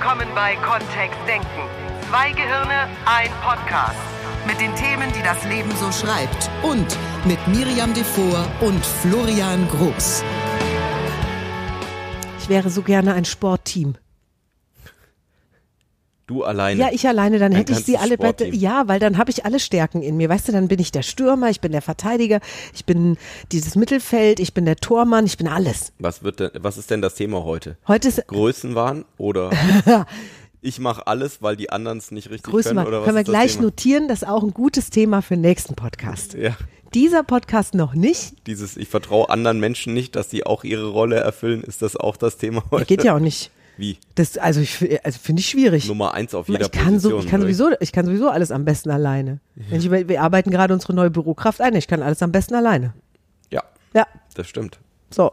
willkommen bei Kontext Denken. Zwei Gehirne, ein Podcast. Mit den Themen, die das Leben so schreibt. Und mit Miriam Devor und Florian Groß. Ich wäre so gerne ein Sportteam. Du alleine. Ja, ich alleine, dann Ein hätte ich sie alle bei, ja, weil dann habe ich alle Stärken in mir. Weißt du, dann bin ich der Stürmer, ich bin der Verteidiger, ich bin dieses Mittelfeld, ich bin der Tormann, ich bin alles. Was wird denn, was ist denn das Thema heute? Heute ist Größenwahn oder ich mache alles, weil die anderen es nicht richtig Größenwahn. können oder was Können wir gleich Thema? notieren, das ist auch ein gutes Thema für den nächsten Podcast. Ja, Dieser Podcast noch nicht. dieses ich vertraue anderen Menschen nicht, dass sie auch ihre Rolle erfüllen, ist das auch das Thema heute? Geht ja auch nicht. Wie? Das, also ich, also finde ich schwierig. Nummer eins auf jeder ich kann, so, Position. ich, kann sowieso, ich kann sowieso alles am besten alleine. Wenn ich, wir arbeiten gerade unsere neue Bürokraft ein. Ich kann alles am besten alleine. Ja, Ja, das stimmt. so.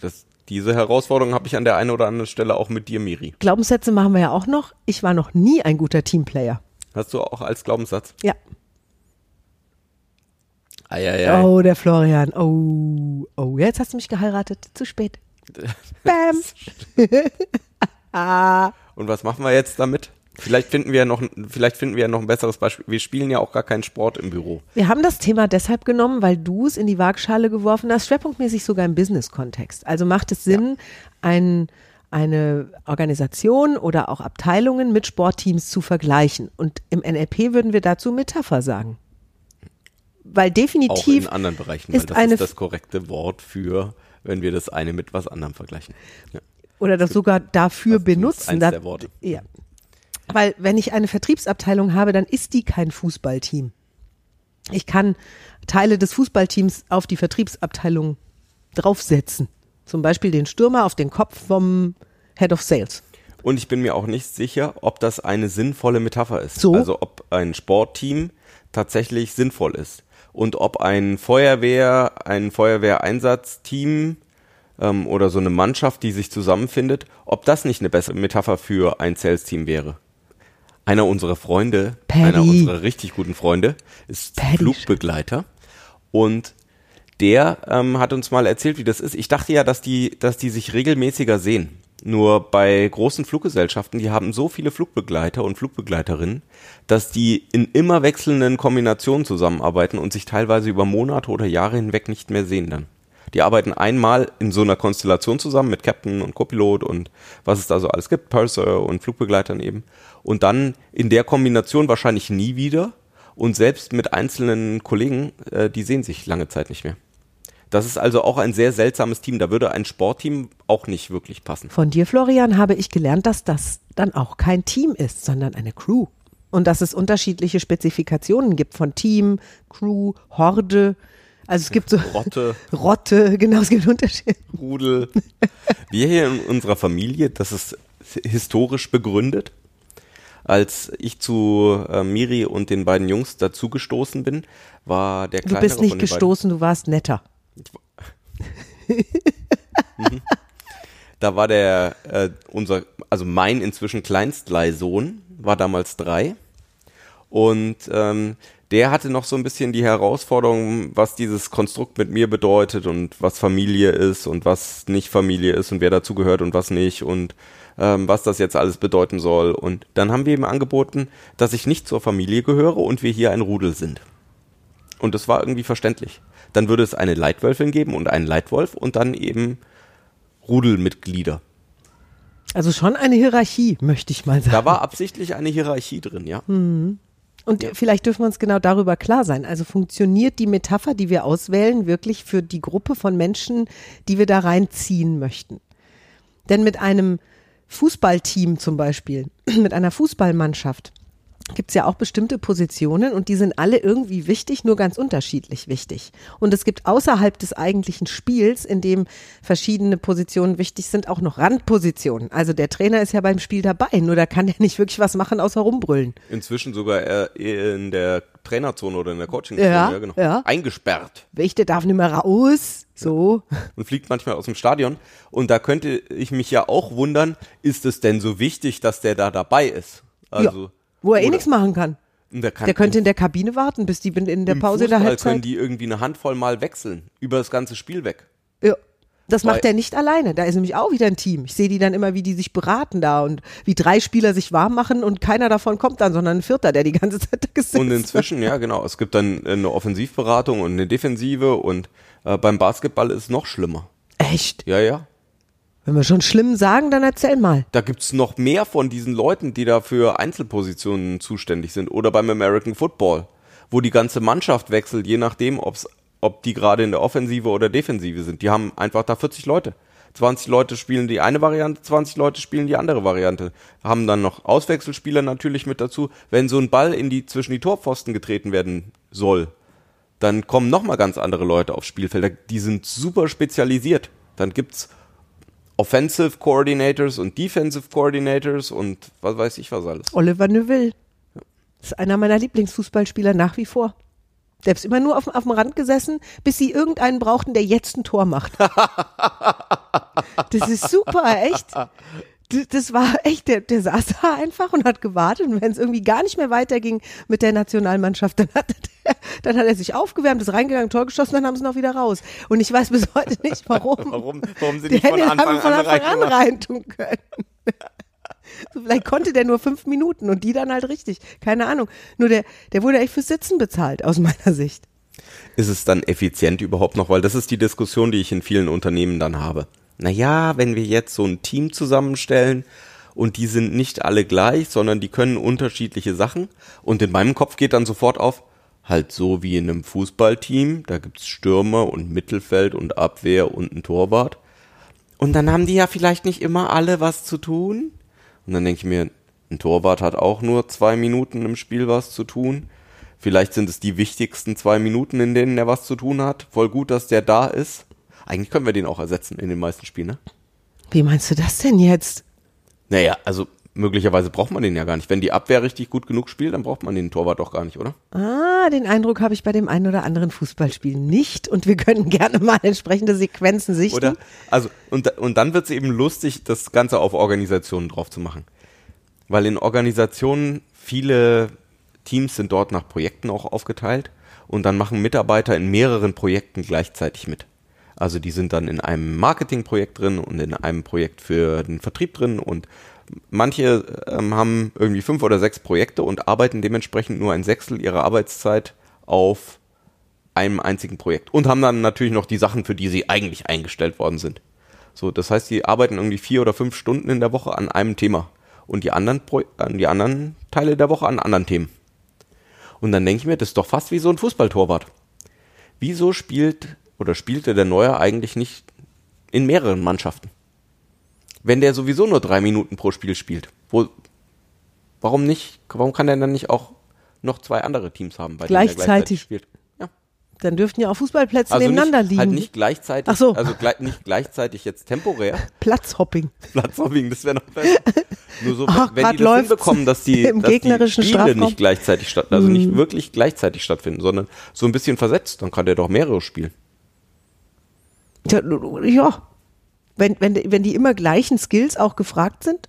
Das, diese Herausforderung habe ich an der einen oder anderen Stelle auch mit dir, Miri. Glaubenssätze machen wir ja auch noch. Ich war noch nie ein guter Teamplayer. Hast du auch als Glaubenssatz? Ja. Eieiei. Oh, der Florian. Oh, oh, jetzt hast du mich geheiratet. Zu spät. Bam. Und was machen wir jetzt damit? Vielleicht finden wir ja noch, vielleicht finden wir ja noch ein besseres Beispiel. Wir spielen ja auch gar keinen Sport im Büro. Wir haben das Thema deshalb genommen, weil du es in die Waagschale geworfen hast, schwerpunktmäßig sogar im Business-Kontext. Also macht es Sinn, ein, eine Organisation oder auch Abteilungen mit Sportteams zu vergleichen. Und im NLP würden wir dazu Metapher sagen. Weil Auch definitiv in anderen Bereichen, weil ist das eine ist das korrekte Wort für, wenn wir das eine mit was anderem vergleichen. Ja. Oder das sogar dafür Das ist zumindest benutzen. eins Da- der Worte. Ja. Weil wenn ich eine Vertriebsabteilung habe, dann ist die kein Fußballteam. Ich kann Teile des Fußballteams auf die Vertriebsabteilung draufsetzen. Zum Beispiel den Stürmer auf den Kopf vom Head of Sales. Und ich bin mir auch nicht sicher, ob das eine sinnvolle Metapher ist. So? Also ob ein Sportteam tatsächlich sinnvoll ist. Und ob ein Feuerwehr, ein Feuerwehreinsatzteam ähm, oder so eine Mannschaft, die sich zusammenfindet, ob das nicht eine bessere Metapher für ein Sales-Team wäre. Einer unserer Freunde, Paddy. einer unserer richtig guten Freunde, ist Paddy. Flugbegleiter. Und der ähm, hat uns mal erzählt, wie das ist. Ich dachte ja, dass die, dass die sich regelmäßiger sehen. Nur bei großen Fluggesellschaften, die haben so viele Flugbegleiter und Flugbegleiterinnen, dass die in immer wechselnden Kombinationen zusammenarbeiten und sich teilweise über Monate oder Jahre hinweg nicht mehr sehen dann. Die arbeiten einmal in so einer Konstellation zusammen mit Captain und Copilot und was es da so alles gibt, Purser und Flugbegleitern eben. Und dann in der Kombination wahrscheinlich nie wieder. Und selbst mit einzelnen Kollegen, äh, die sehen sich lange Zeit nicht mehr. Das ist also auch ein sehr seltsames Team. Da würde ein Sportteam auch nicht wirklich passen. Von dir, Florian, habe ich gelernt, dass das dann auch kein Team ist, sondern eine Crew. Und dass es unterschiedliche Spezifikationen gibt von Team, Crew, Horde. Also es gibt so Rotte, Rotte, genau, es gibt Unterschiede. Rudel. Wir hier in unserer Familie, das ist historisch begründet. Als ich zu äh, Miri und den beiden Jungs dazugestoßen bin, war der Du kleinere bist nicht gestoßen, du warst netter. Da war der, äh, unser, also mein inzwischen Kleinstleihsohn, war damals drei. Und ähm, der hatte noch so ein bisschen die Herausforderung, was dieses Konstrukt mit mir bedeutet und was Familie ist und was nicht Familie ist und wer dazugehört und was nicht und ähm, was das jetzt alles bedeuten soll. Und dann haben wir ihm angeboten, dass ich nicht zur Familie gehöre und wir hier ein Rudel sind. Und das war irgendwie verständlich. Dann würde es eine Leitwölfin geben und einen Leitwolf und dann eben Rudelmitglieder. Also schon eine Hierarchie, möchte ich mal sagen. Da war absichtlich eine Hierarchie drin, ja. Und vielleicht dürfen wir uns genau darüber klar sein. Also funktioniert die Metapher, die wir auswählen, wirklich für die Gruppe von Menschen, die wir da reinziehen möchten? Denn mit einem Fußballteam zum Beispiel, mit einer Fußballmannschaft, gibt es ja auch bestimmte Positionen und die sind alle irgendwie wichtig, nur ganz unterschiedlich wichtig. Und es gibt außerhalb des eigentlichen Spiels, in dem verschiedene Positionen wichtig sind, auch noch Randpositionen. Also der Trainer ist ja beim Spiel dabei, nur da kann er nicht wirklich was machen, außer rumbrüllen. Inzwischen sogar in der Trainerzone oder in der Coachingzone, Ja, ja, genau. ja. Eingesperrt Wächter darf nicht mehr raus. So. und fliegt manchmal aus dem Stadion. Und da könnte ich mich ja auch wundern, ist es denn so wichtig, dass der da dabei ist? Also, ja. Wo er eh oder- nichts machen kann. Der, kann Der könnte in der Kabine warten, bis die in der im Pause der Fußball Halbzeit. können die irgendwie eine Handvoll Mal wechseln, über das ganze Spiel weg. ja. Das macht Weil- er nicht alleine. Da ist nämlich auch wieder ein Team. Ich sehe die dann immer, wie die sich beraten da und wie drei Spieler sich warm machen und keiner davon kommt dann, sondern ein Vierter, der die ganze Zeit da gesetzt Und inzwischen, ja genau, es gibt dann eine Offensivberatung und eine Defensive und äh, beim Basketball ist es noch schlimmer. Echt? Ja, ja. Wenn wir schon schlimm sagen, dann erzähl mal. Da gibt's noch mehr von diesen Leuten, die da für Einzelpositionen zuständig sind. Oder beim American Football, wo die ganze Mannschaft wechselt, je nachdem, ob's, ob die gerade in der Offensive oder Defensive sind. Die haben einfach da 40 Leute. 20 Leute spielen die eine Variante, 20 Leute spielen die andere Variante. Haben dann noch Auswechselspieler natürlich mit dazu. Wenn so ein Ball in die, zwischen die Torpfosten getreten werden soll, dann kommen nochmal ganz andere Leute aufs Spielfeld. Die sind super spezialisiert. Dann gibt's Offensive Coordinators und Defensive Coordinators und was weiß ich was alles. Oliver Neuville. Das ist einer meiner Lieblingsfußballspieler nach wie vor. Der ist immer nur auf, auf dem Rand gesessen, bis sie irgendeinen brauchten, der jetzt ein Tor macht. Das ist super, echt. Das war echt, der, der saß da einfach und hat gewartet und wenn es irgendwie gar nicht mehr weiterging mit der Nationalmannschaft, dann hat, der, dann hat er sich aufgewärmt, ist reingegangen, Tor geschossen, dann haben sie auch wieder raus. Und ich weiß bis heute nicht, warum. Warum, warum sie Der nicht von hätte Anfang von an Anfang an reingemacht? reintun können. So, vielleicht konnte der nur fünf Minuten und die dann halt richtig. Keine Ahnung. Nur der, der wurde echt fürs Sitzen bezahlt, aus meiner Sicht. Ist es dann effizient überhaupt noch? Weil das ist die Diskussion, die ich in vielen Unternehmen dann habe. Naja, wenn wir jetzt so ein Team zusammenstellen und die sind nicht alle gleich, sondern die können unterschiedliche Sachen und in meinem Kopf geht dann sofort auf, halt so wie in einem Fußballteam, da gibt's Stürmer und Mittelfeld und Abwehr und ein Torwart. Und dann haben die ja vielleicht nicht immer alle was zu tun. Und dann denke ich mir, ein Torwart hat auch nur zwei Minuten im Spiel was zu tun. Vielleicht sind es die wichtigsten zwei Minuten, in denen er was zu tun hat. Voll gut, dass der da ist. Eigentlich können wir den auch ersetzen in den meisten Spielen, ne? Wie meinst du das denn jetzt? Naja, also möglicherweise braucht man den ja gar nicht. Wenn die Abwehr richtig gut genug spielt, dann braucht man den Torwart doch gar nicht, oder? Ah, den Eindruck habe ich bei dem einen oder anderen Fußballspiel nicht und wir können gerne mal entsprechende Sequenzen sichten. Oder? Also, und, und dann wird es eben lustig, das Ganze auf Organisationen drauf zu machen. Weil in Organisationen viele Teams sind dort nach Projekten auch aufgeteilt und dann machen Mitarbeiter in mehreren Projekten gleichzeitig mit. Also die sind dann in einem Marketingprojekt drin und in einem Projekt für den Vertrieb drin und manche ähm, haben irgendwie fünf oder sechs Projekte und arbeiten dementsprechend nur ein Sechstel ihrer Arbeitszeit auf einem einzigen Projekt und haben dann natürlich noch die Sachen, für die sie eigentlich eingestellt worden sind. So, das heißt, die arbeiten irgendwie vier oder fünf Stunden in der Woche an einem Thema und die anderen, Pro die anderen Teile der Woche an anderen Themen. Und dann denke ich mir, das ist doch fast wie so ein Fußballtorwart. Wieso spielt oder spielte der Neuer eigentlich nicht in mehreren Mannschaften? Wenn der sowieso nur drei Minuten pro Spiel spielt, wo, warum nicht, warum kann er dann nicht auch noch zwei andere Teams haben, bei denen er Gleichzeitig. gleichzeitig spielt? Ja. Dann dürften ja auch Fußballplätze Also nebeneinander nicht, liegen. halt nicht gleichzeitig, Ach so. also gleich, nicht gleichzeitig jetzt temporär Platzhopping. Platzhopping, das wäre noch besser. Nur so, Ach, wenn die das hinbekommen, dass die, im dass die Spiele. Mhm. nicht gleichzeitig statt, also nicht wirklich gleichzeitig stattfinden, sondern so ein bisschen versetzt, dann kann der doch mehrere spielen. Ja. Wenn, wenn, wenn die immer gleichen Skills auch gefragt sind?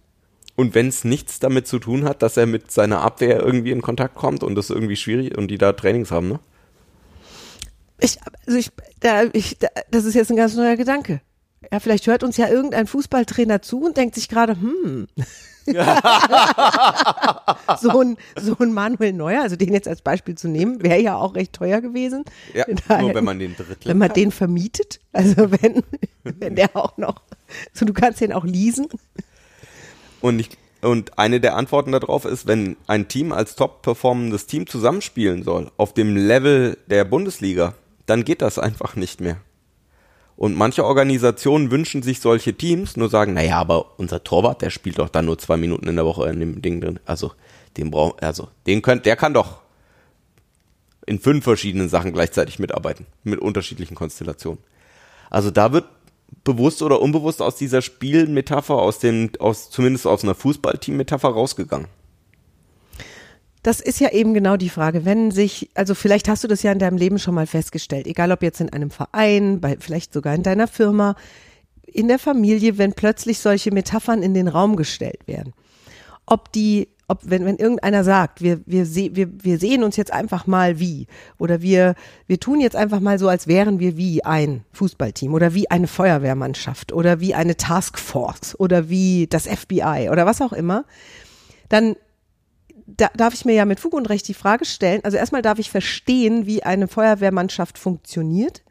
Und wenn es nichts damit zu tun hat, dass er mit seiner Abwehr irgendwie in Kontakt kommt und das irgendwie schwierig und die da Trainings haben, ne? Ich, also ich, da, ich, da, das ist jetzt ein ganz neuer Gedanke. Ja, vielleicht hört uns ja irgendein Fußballtrainer zu und denkt sich gerade, hm. so, ein, so ein Manuel Neuer, also den jetzt als Beispiel zu nehmen, wäre ja auch recht teuer gewesen. Ja, Daher- nur wenn man den Drittel wenn man den vermietet, also wenn, wenn der auch noch, so du kannst den auch leasen. Und, ich, und eine der Antworten darauf ist, wenn ein Team als top performendes Team zusammenspielen soll, auf dem Level der Bundesliga, dann geht das einfach nicht mehr. Und manche Organisationen wünschen sich solche Teams, nur sagen, naja, aber unser Torwart, der spielt doch dann nur zwei Minuten in der Woche in dem Ding drin. Also, den braucht, also, den könnt, der kann doch in fünf verschiedenen Sachen gleichzeitig mitarbeiten, mit unterschiedlichen Konstellationen. Also da wird bewusst oder unbewusst aus dieser Spielmetapher, aus dem, aus, zumindest aus einer Fußballteam-Metapher rausgegangen. Das ist ja eben genau die Frage, wenn sich, also vielleicht hast du das ja in deinem Leben schon mal festgestellt, egal ob jetzt in einem Verein, bei, vielleicht sogar in deiner Firma, in der Familie, wenn plötzlich solche Metaphern in den Raum gestellt werden. Ob die, ob wenn, wenn irgendeiner sagt, wir, wir, se, wir, wir sehen uns jetzt einfach mal wie oder wir, wir tun jetzt einfach mal so, als wären wir wie ein Fußballteam oder wie eine Feuerwehrmannschaft oder wie eine Taskforce oder wie das FBI oder was auch immer, dann da darf ich mir ja mit Fug und Recht die Frage stellen, also erstmal darf ich verstehen, wie eine Feuerwehrmannschaft funktioniert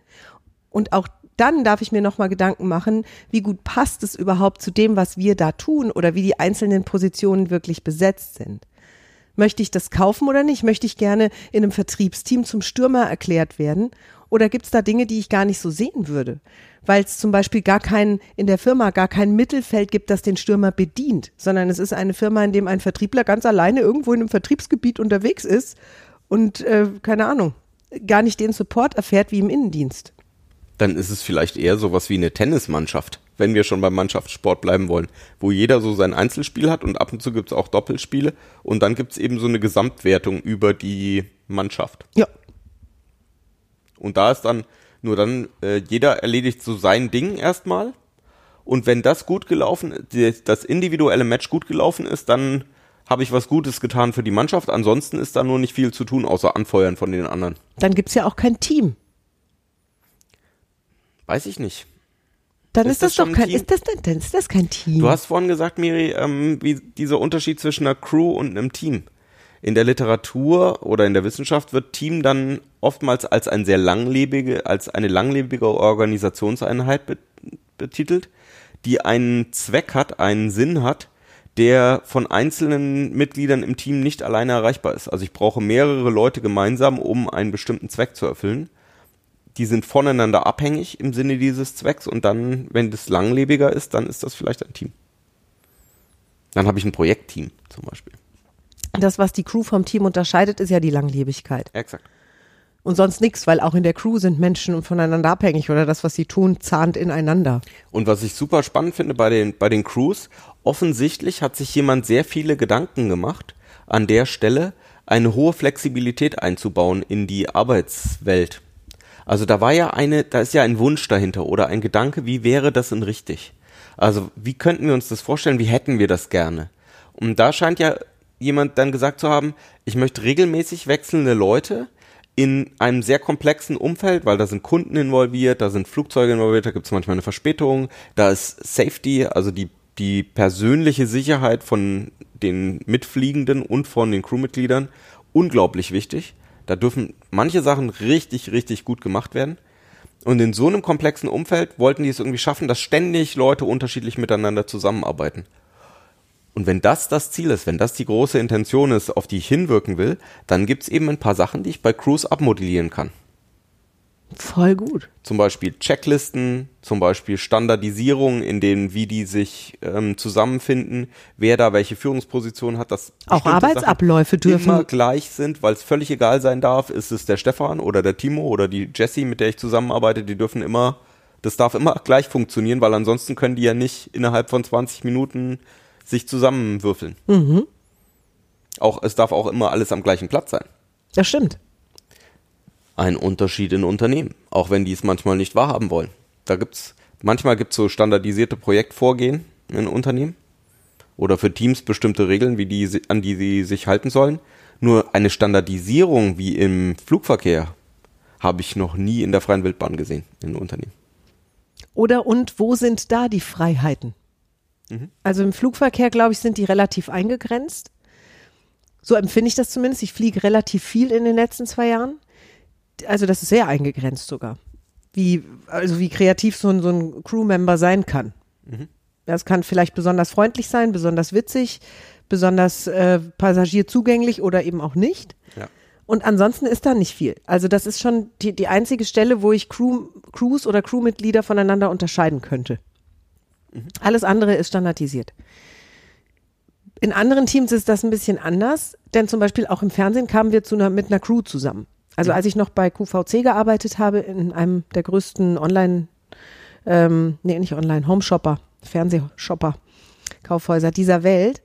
und auch dann darf ich mir nochmal Gedanken machen, wie gut passt es überhaupt zu dem, was wir da tun oder wie die einzelnen Positionen wirklich besetzt sind. Möchte ich das kaufen oder nicht? Möchte ich gerne in einem Vertriebsteam zum Stürmer erklärt werden? Oder gibt es da Dinge, die ich gar nicht so sehen würde? Weil es zum Beispiel gar kein, in der Firma gar kein Mittelfeld gibt, das den Stürmer bedient, sondern es ist eine Firma, in dem ein Vertriebler ganz alleine irgendwo in einem Vertriebsgebiet unterwegs ist und, äh, keine Ahnung, gar nicht den Support erfährt wie im Innendienst. Dann ist es vielleicht eher sowas wie eine Tennismannschaft, wenn wir schon beim Mannschaftssport bleiben wollen, wo jeder so sein Einzelspiel hat und ab und zu gibt es auch Doppelspiele und dann gibt es eben so eine Gesamtwertung über die Mannschaft. Ja, Und da ist dann nur dann, äh, jeder erledigt so sein Ding erstmal. Und wenn das gut gelaufen, das individuelle Match gut gelaufen ist, dann habe ich was Gutes getan für die Mannschaft. Ansonsten ist da nur nicht viel zu tun, außer anfeuern von den anderen. dann gibt's ja auch kein Team. Weiß ich nicht. Dann Ist ist, das das, doch kein, Team? ist das, denn- dann ist das kein Team. Du hast vorhin gesagt, Miri, ähm, wie dieser Unterschied zwischen einer Crew und einem Team. In der Literatur oder in der Wissenschaft wird Team dann oftmals als ein sehr langlebige, als eine langlebige Organisationseinheit be betitelt, die einen Zweck hat, einen Sinn hat, der von einzelnen Mitgliedern im Team nicht alleine erreichbar ist. Also ich brauche mehrere Leute gemeinsam, um einen bestimmten Zweck zu erfüllen. Die sind voneinander abhängig im Sinne dieses Zwecks und dann, wenn das langlebiger ist, dann ist das vielleicht ein Team. Dann habe ich ein Projektteam zum Beispiel. das, was die Crew vom Team unterscheidet, ist ja die Langlebigkeit. Exakt. Und sonst nichts, weil auch in der Crew sind Menschen voneinander abhängig oder das, was sie tun, zahnt ineinander. Und was ich super spannend finde bei den, bei den Crews, offensichtlich hat sich jemand sehr viele Gedanken gemacht, an der Stelle eine hohe Flexibilität einzubauen in die Arbeitswelt. Also da war ja eine, da ist ja ein Wunsch dahinter oder ein Gedanke, wie wäre das denn richtig? Also wie könnten wir uns das vorstellen, wie hätten wir das gerne? Und da scheint ja jemand dann gesagt zu haben, ich möchte regelmäßig wechselnde Leute in einem sehr komplexen Umfeld, weil da sind Kunden involviert, da sind Flugzeuge involviert, da gibt es manchmal eine Verspätung, da ist Safety, also die, die persönliche Sicherheit von den Mitfliegenden und von den Crewmitgliedern unglaublich wichtig. Da dürfen manche Sachen richtig, richtig gut gemacht werden. Und in so einem komplexen Umfeld wollten die es irgendwie schaffen, dass ständig Leute unterschiedlich miteinander zusammenarbeiten. Und wenn das das Ziel ist, wenn das die große Intention ist, auf die ich hinwirken will, dann gibt's eben ein paar Sachen, die ich bei Cruise abmodellieren kann. Voll gut. Zum Beispiel Checklisten, zum Beispiel Standardisierung, in denen, wie die sich ähm, zusammenfinden, wer da welche Führungsposition hat, dass Auch Arbeitsabläufe Sachen dürfen- immer gleich sind, weil es völlig egal sein darf, ist es der Stefan oder der Timo oder die Jessie, mit der ich zusammenarbeite, die dürfen immer, das darf immer gleich funktionieren, weil ansonsten können die ja nicht innerhalb von 20 Minuten sich zusammenwürfeln. Mhm. Auch, es darf auch immer alles am gleichen Platz sein. Das stimmt. Ein Unterschied in Unternehmen, auch wenn die es manchmal nicht wahrhaben wollen. Da gibt's, manchmal gibt's so standardisierte Projektvorgehen in Unternehmen oder für Teams bestimmte Regeln, wie die, an die sie sich halten sollen. Nur eine Standardisierung wie im Flugverkehr habe ich noch nie in der freien Wildbahn gesehen in Unternehmen. Oder und wo sind da die Freiheiten? Also im Flugverkehr, glaube ich, sind die relativ eingegrenzt. So empfinde ich das zumindest. Ich fliege relativ viel in den letzten zwei Jahren. Also das ist sehr eingegrenzt sogar. Wie, also wie kreativ so ein, so ein Crewmember sein kann. Das kann vielleicht besonders freundlich sein, besonders witzig, besonders äh, passagierzugänglich oder eben auch nicht. Ja. Und ansonsten ist da nicht viel. Also das ist schon die, die einzige Stelle, wo ich Crew, Crews oder Crewmitglieder voneinander unterscheiden könnte. Alles andere ist standardisiert. In anderen Teams ist das ein bisschen anders, denn zum Beispiel auch im Fernsehen kamen wir zu einer, mit einer Crew zusammen. Also als ich noch bei QVC gearbeitet habe, in einem der größten Online, ähm, nee, nicht Online, Home-Shopper, Fernsehshopper, Kaufhäuser dieser Welt,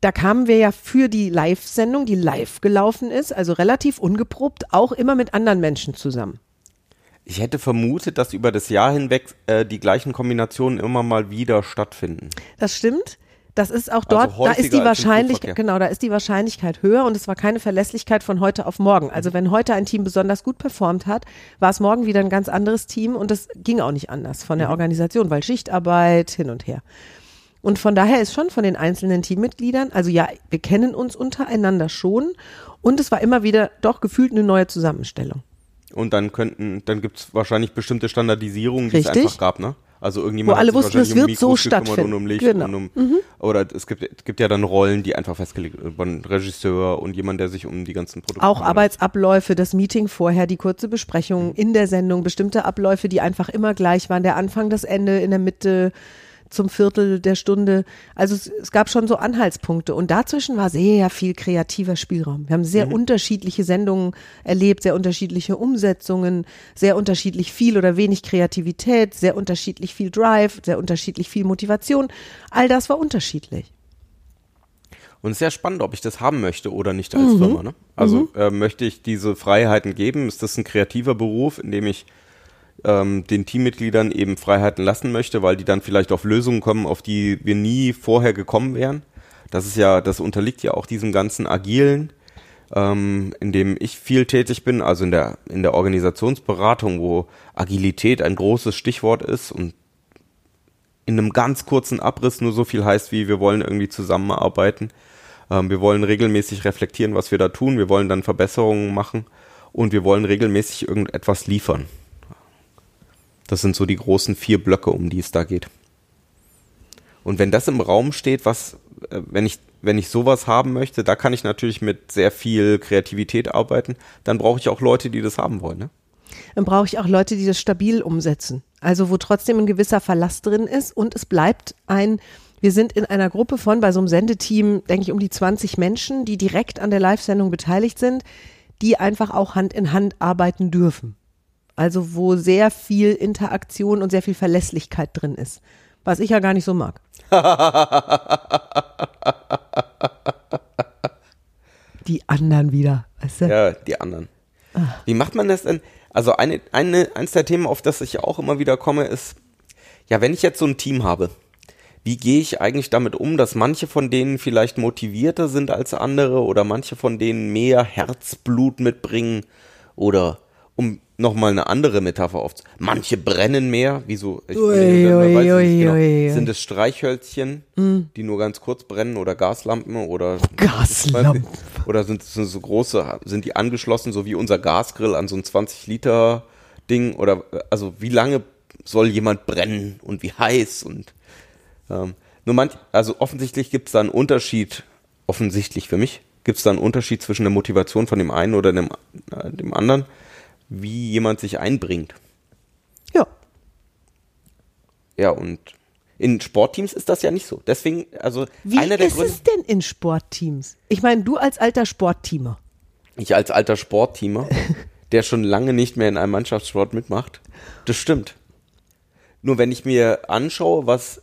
da kamen wir ja für die Live-Sendung, die live gelaufen ist, also relativ ungeprobt, auch immer mit anderen Menschen zusammen. Ich hätte vermutet, dass über das Jahr hinweg äh, die gleichen Kombinationen immer mal wieder stattfinden. Das stimmt. Das ist auch dort, Also da ist die Wahrscheinlichkeit, genau, da ist die Wahrscheinlichkeit höher und es war keine Verlässlichkeit von heute auf morgen. Also Mhm. wenn heute ein Team besonders gut performt hat, war es morgen wieder ein ganz anderes Team und es ging auch nicht anders von Mhm. der Organisation, weil Schichtarbeit hin und her. Und von daher ist schon von den einzelnen Teammitgliedern, also ja, wir kennen uns untereinander schon und es war immer wieder doch gefühlt eine neue Zusammenstellung. Und dann könnten, dann gibt es wahrscheinlich bestimmte Standardisierungen, die es Richtig. einfach gab, ne? Also irgendjemand Wo alle wussten, es wahrscheinlich wird so Mikros gekümmert stattfinden. Und um Licht Genau. und um, Oder es gibt, es gibt ja dann Rollen, die einfach festgelegt sind. Ein Regisseur und jemand, der sich um die ganzen Produkte Auch. Arbeitsabläufe, das Meeting vorher, die kurze Besprechung in der Sendung, bestimmte Abläufe, die einfach immer gleich waren. Der Anfang, das Ende, in der Mitte zum Viertel der Stunde. Also es, es gab schon so Anhaltspunkte und dazwischen war sehr viel kreativer Spielraum. Wir haben sehr unterschiedliche Sendungen erlebt, sehr unterschiedliche Umsetzungen, sehr unterschiedlich viel oder wenig Kreativität, sehr unterschiedlich viel Drive, sehr unterschiedlich viel Motivation. All das war unterschiedlich. Und es ist ja spannend, ob ich das haben möchte oder nicht Mhm. als Firma. Ne? Also äh, möchte ich diese Freiheiten geben? Ist das ein kreativer Beruf, in dem ich ähm, den Teammitgliedern eben Freiheiten lassen möchte, weil die dann vielleicht auf Lösungen kommen, auf die wir nie vorher gekommen wären? Das ist ja, das unterliegt ja auch diesem ganzen Agilen, ähm, in dem ich viel tätig bin, also in der, in der Organisationsberatung, wo Agilität ein großes Stichwort ist und in einem ganz kurzen Abriss nur so viel heißt, wie wir wollen irgendwie zusammenarbeiten. Ähm, wir wollen regelmäßig reflektieren, was wir da tun. Wir wollen dann Verbesserungen machen und wir wollen regelmäßig irgendetwas liefern. Das sind so die großen vier Blöcke, um die es da geht. Und wenn das im Raum steht, was, äh, wenn ich, wenn ich sowas haben möchte, da kann ich natürlich mit sehr viel Kreativität arbeiten, dann brauche ich auch Leute, die das haben wollen. Ne? dann brauche ich auch Leute, die das stabil umsetzen. Also wo trotzdem ein gewisser Verlass drin ist und es bleibt ein, wir sind in einer Gruppe von, bei so einem Sendeteam, denke ich, um die 20 Menschen, die direkt an der Live-Sendung beteiligt sind, die einfach auch Hand in Hand arbeiten dürfen. Also wo sehr viel Interaktion und sehr viel Verlässlichkeit drin ist. Was ich ja gar nicht so mag. Die anderen wieder, weißt du? Ja, die anderen. Wie macht man das denn? Also eine, eine, eins der Themen, auf das ich auch immer wieder komme, ist, ja, wenn ich jetzt so ein Team habe, wie gehe ich eigentlich damit um, dass manche von denen vielleicht motivierter sind als andere oder manche von denen mehr Herzblut mitbringen oder um nochmal eine andere Metapher oft. Manche brennen mehr, wieso? Ich Ui, man ui, weiß es ui, nicht genau. ui, ui. Sind es Streichhölzchen, die nur ganz kurz brennen oder Gaslampen oder Gaslampen. oder sind es so große, sind die angeschlossen, so wie unser Gasgrill an so ein 20 Liter Ding oder also wie lange soll jemand brennen und wie heiß und ähm, nur manch, also offensichtlich gibt es da einen Unterschied, offensichtlich für mich, gibt es da einen Unterschied zwischen der Motivation von dem einen oder dem, äh, dem anderen, wie jemand sich einbringt. Ja. Ja, und in Sportteams ist das ja nicht so. Deswegen, also Wie einer der ist Gründe, es denn in Sportteams? Ich meine, du als alter Sportteamer. ich als alter Sportteamer, der schon lange nicht mehr in einem Mannschaftssport mitmacht, das stimmt. Nur wenn ich mir anschaue, was,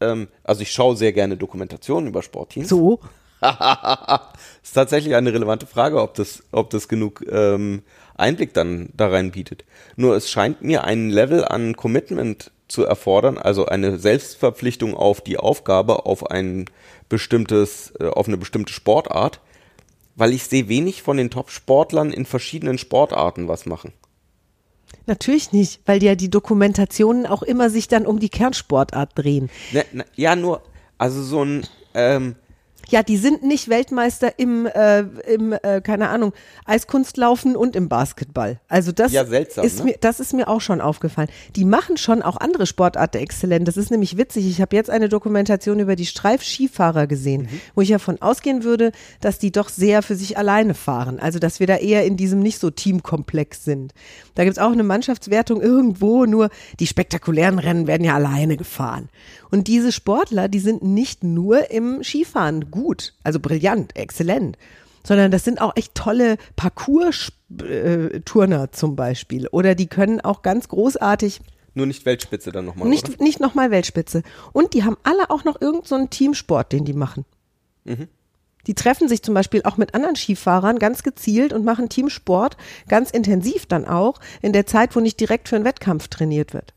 ähm, also ich schaue sehr gerne Dokumentationen über Sportteams. So. ist tatsächlich eine relevante Frage, ob das, ob das genug ähm, Einblick dann da rein bietet. Nur es scheint mir ein Level an Commitment zu erfordern, also eine Selbstverpflichtung auf die Aufgabe, auf ein bestimmtes, äh, auf eine bestimmte Sportart, weil ich sehe wenig von den Top-Sportlern in verschiedenen Sportarten was machen. Natürlich nicht, weil ja die Dokumentationen auch immer sich dann um die Kernsportart drehen. Ne, ne, ja, nur, also so ein, ähm, Ja, die sind nicht Weltmeister im, äh, im äh, keine Ahnung, Eiskunstlaufen und im Basketball. Also das Ja, seltsam, ist ne? mir, das ist mir auch schon aufgefallen. Die machen schon auch andere Sportarten exzellent. Das ist nämlich witzig. Ich habe jetzt eine Dokumentation über die Streif-Skifahrer gesehen, Mhm. wo ich davon ausgehen würde, dass die doch sehr für sich alleine fahren. Also dass wir da eher in diesem nicht so Teamkomplex sind. Da gibt's auch eine Mannschaftswertung irgendwo, nur die spektakulären Rennen werden ja alleine gefahren. Und diese Sportler, die sind nicht nur im Skifahren gut, also brillant, exzellent, sondern das sind auch echt tolle Parcours-Turner zum Beispiel. Oder die können auch ganz großartig nur nicht Weltspitze dann nochmal, oder? nicht, nicht nochmal Weltspitze. Und die haben alle auch noch irgendeinen so einen Teamsport, den die machen. Die treffen sich zum Beispiel auch mit anderen Skifahrern ganz gezielt und machen Teamsport ganz intensiv dann auch in der Zeit, wo nicht direkt für einen Wettkampf trainiert wird.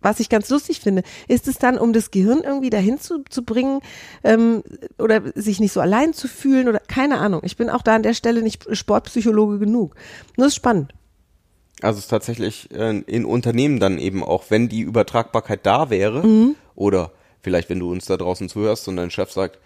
Was ich ganz lustig finde, ist es dann, um das Gehirn irgendwie dahin zu, zu bringen ähm, oder sich nicht so allein zu fühlen oder keine Ahnung. Ich bin auch da an der Stelle nicht Sportpsychologe genug. Nur ist spannend. Also es ist tatsächlich äh, in Unternehmen dann eben auch, wenn die Übertragbarkeit da wäre Mhm. oder vielleicht wenn du uns da draußen zuhörst und dein Chef sagt,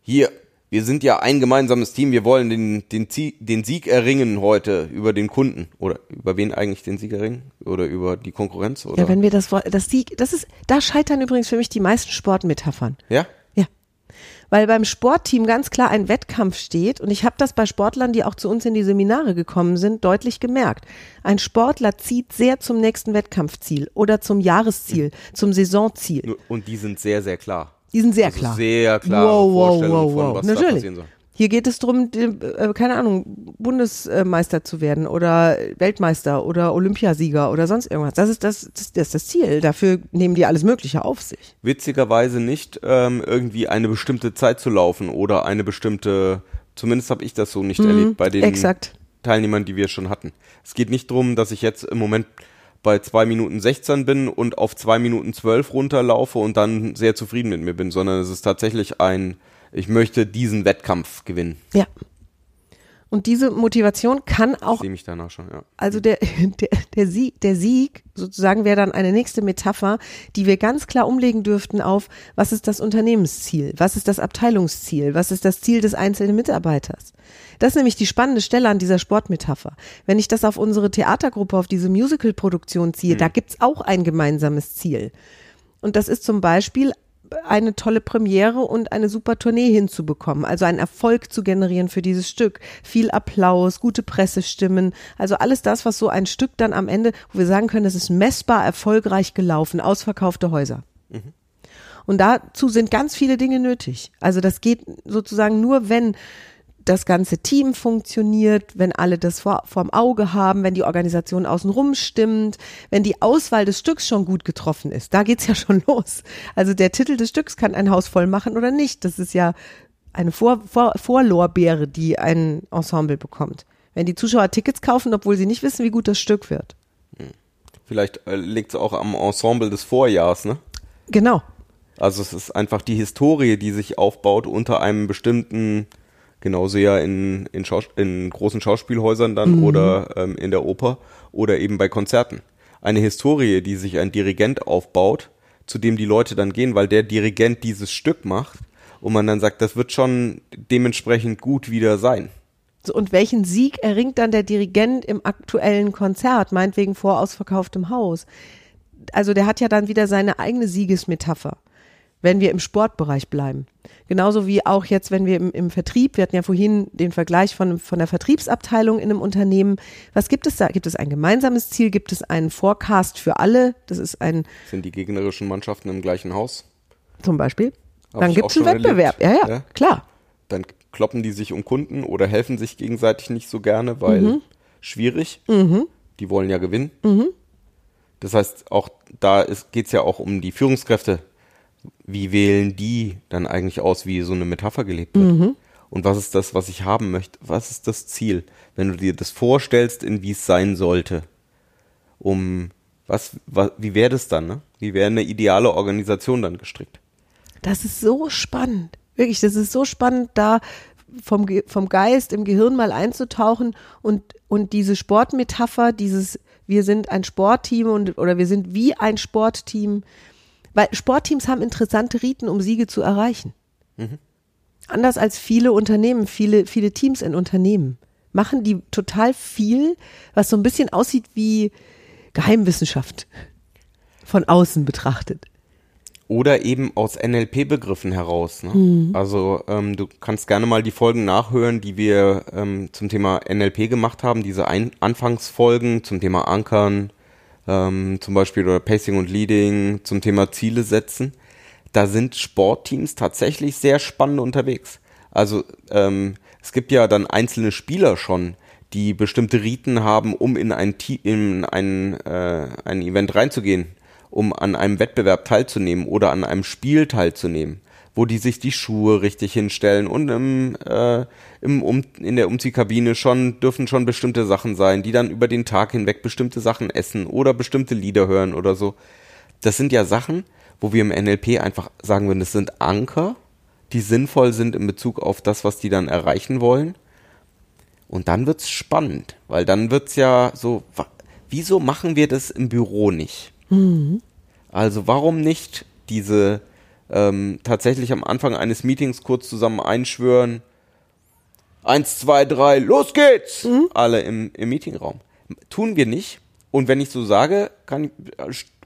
hier, wir sind ja ein gemeinsames Team, wir wollen den, den, den Sieg erringen heute über den Kunden. Oder über wen eigentlich den Sieg erringen? Oder über die Konkurrenz? Oder? Ja, wenn wir das, Wort- das Sieg, das ist, da scheitern übrigens für mich die meisten Sportmetaphern. ja? Ja. Weil beim Sportteam ganz klar ein Wettkampf steht und ich habe das bei Sportlern, die auch zu uns in die Seminare gekommen sind, deutlich gemerkt. Ein Sportler zieht sehr zum nächsten Wettkampfziel oder zum Jahresziel, zum Saisonziel. Und die sind sehr, sehr klar. Die sind sehr Also klar. Sehr klare wow, wow, Vorstellungen wow, von, wow. was da Natürlich. passieren soll. Hier geht es darum, äh, keine Ahnung, Bundesmeister zu werden oder Weltmeister oder Olympiasieger oder sonst irgendwas. Das ist das, das, das ist das Ziel. Dafür nehmen die alles Mögliche auf sich. witzigerweise nicht ähm, irgendwie eine bestimmte Zeit zu laufen oder eine bestimmte, zumindest habe ich das so nicht erlebt bei den Mhm, exakt. Teilnehmern, die wir schon hatten. Es geht nicht darum, dass ich jetzt im Moment bei 2 Minuten 16 bin und auf 2 Minuten 12 runterlaufe und dann sehr zufrieden mit mir bin, sondern es ist tatsächlich ein, ich möchte diesen Wettkampf gewinnen. Ja. Und diese Motivation kann Ich auch sehe mich danach schon, ja. Also der, der, der, Sieg, der Sieg sozusagen wäre dann eine nächste Metapher, die wir ganz klar umlegen dürften auf, was ist das Unternehmensziel, was ist das Abteilungsziel, was ist das Ziel des einzelnen Mitarbeiters. Das ist nämlich die spannende Stelle an dieser Sportmetapher. Wenn ich das auf unsere Theatergruppe, auf diese Musical-Produktion ziehe, da gibt's auch ein gemeinsames Ziel. Und das ist zum Beispiel eine tolle Premiere und eine super Tournee hinzubekommen, also einen Erfolg zu generieren für dieses Stück. Viel Applaus, gute Pressestimmen, also alles das, was so ein Stück dann am Ende, wo wir sagen können, es ist messbar erfolgreich gelaufen, ausverkaufte Häuser. Und dazu sind ganz viele Dinge nötig. Also das geht sozusagen nur, wenn das ganze Team funktioniert, wenn alle das vor, vorm Auge haben, wenn die Organisation außenrum stimmt, wenn die Auswahl des Stücks schon gut getroffen ist. Da geht's ja schon los. Also der Titel des Stücks kann ein Haus voll machen oder nicht. Das ist ja eine Vor, Vor, Vorlorbeere, die ein Ensemble bekommt. Wenn die Zuschauer Tickets kaufen, obwohl sie nicht wissen, wie gut das Stück wird. Vielleicht äh, liegt es auch am Ensemble des Vorjahrs, ne? Genau. Also es ist einfach die Historie, die sich aufbaut unter einem bestimmten, genauso ja in, in, Schaus in großen Schauspielhäusern dann oder ähm, in der Oper oder eben bei Konzerten. Eine Historie, die sich ein Dirigent aufbaut, zu dem die Leute dann gehen, weil der Dirigent dieses Stück macht und man dann sagt, das wird schon dementsprechend gut wieder sein. Und welchen Sieg erringt dann der Dirigent im aktuellen Konzert, meinetwegen vor ausverkauftem Haus? Also der hat ja dann wieder seine eigene Siegesmetapher, wenn wir im Sportbereich bleiben. Genauso wie auch jetzt, wenn wir im, im Vertrieb, wir hatten ja vorhin den Vergleich von, von der Vertriebsabteilung in einem Unternehmen. Was gibt es da? Gibt es ein gemeinsames Ziel? Gibt es einen Forecast für alle? Das ist ein, Sind die gegnerischen Mannschaften im gleichen Haus? zum Beispiel. Hab dann gibt es einen Wettbewerb. Ja, ja, Ja. klar. Dann kloppen die sich um Kunden oder helfen sich gegenseitig nicht so gerne, weil Mhm. schwierig. Die wollen ja gewinnen. Das heißt, auch da geht es ja auch um die Führungskräfte. Wie wählen die dann eigentlich aus, wie so eine Metapher gelebt wird? Mhm. Und was ist das, was ich haben möchte? Was ist das Ziel? Wenn du dir das vorstellst, in wie es sein sollte, um was, was wie wäre das dann? Ne? Wie wäre eine ideale Organisation dann gestrickt? Das ist so spannend. Wirklich, das ist so spannend, da vom, Ge- vom Geist im Gehirn mal einzutauchen und, und diese Sportmetapher, dieses, wir sind ein Sportteam und, oder wir sind wie ein Sportteam, weil Sportteams haben interessante Riten, um Siege zu erreichen. Anders als viele Unternehmen, viele, viele Teams in Unternehmen, machen die total viel, was so ein bisschen aussieht wie Geheimwissenschaft von außen betrachtet. Oder eben aus NLP-Begriffen heraus. Ne? Also ähm, du kannst gerne mal die Folgen nachhören, die wir ähm, zum Thema NLP gemacht haben, diese Ein Anfangsfolgen zum Thema Ankern, ähm, zum Beispiel oder Pacing und Leading, zum Thema Ziele setzen. Da sind Sportteams tatsächlich sehr spannend unterwegs. Also ähm, es gibt ja dann einzelne Spieler schon, die bestimmte Riten haben, um in ein, in ein, äh, ein Event reinzugehen, um an einem Wettbewerb teilzunehmen oder an einem Spiel teilzunehmen, wo die sich die Schuhe richtig hinstellen und im, äh, im um, in der Umziehkabine schon dürfen schon bestimmte Sachen sein, die dann über den Tag hinweg bestimmte Sachen essen oder bestimmte Lieder hören oder so. das sind ja Sachen, wo wir im NLP einfach sagen würden, das sind Anker, die sinnvoll sind in Bezug auf das, was die dann erreichen wollen. Und dann wird's spannend, weil dann wird's ja so, wieso machen wir das im Büro nicht? Also warum nicht diese ähm, tatsächlich am Anfang eines Meetings kurz zusammen einschwören, eins, zwei, drei, los geht's! Alle im, im Meetingraum. Tun wir nicht. Und wenn ich so sage, kann,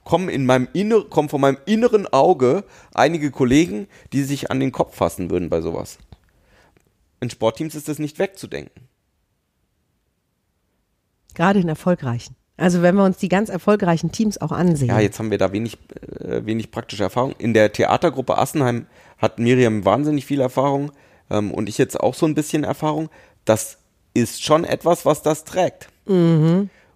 kommen in meinem Inner, kommen von meinem inneren Auge einige Kollegen, die sich an den Kopf fassen würden bei sowas. In Sportteams ist das nicht wegzudenken. Gerade in erfolgreichen. Also wenn wir uns die ganz erfolgreichen Teams auch ansehen. Ja, jetzt haben wir da wenig, äh, wenig praktische Erfahrung. In der Theatergruppe Assenheim hat Miriam wahnsinnig viel Erfahrung ähm, und ich jetzt auch so ein bisschen Erfahrung. Das ist schon etwas, was das trägt.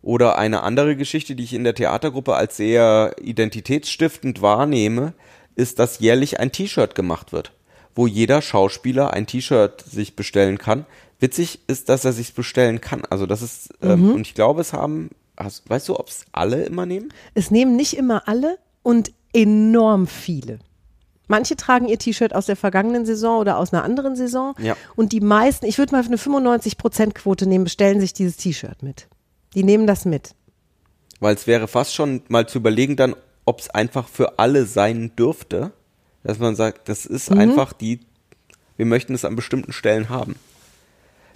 Oder eine andere Geschichte, die ich in der Theatergruppe als sehr identitätsstiftend wahrnehme, ist, dass jährlich ein T-Shirt gemacht wird, wo jeder Schauspieler ein T-Shirt sich bestellen kann. Witzig ist, dass er sich bestellen kann. Also das ist, ähm, und ich glaube, es haben, hast, weißt du, ob es alle immer nehmen? Es nehmen nicht immer alle und enorm viele. Manche tragen ihr T-Shirt aus der vergangenen Saison oder aus einer anderen Saison. Ja. Und die meisten, ich würde mal eine 95%-Quote nehmen, bestellen sich dieses T-Shirt mit. Die nehmen das mit. Weil es wäre fast schon mal zu überlegen dann, ob es einfach für alle sein dürfte, dass man sagt, das ist einfach die, wir möchten es an bestimmten Stellen haben.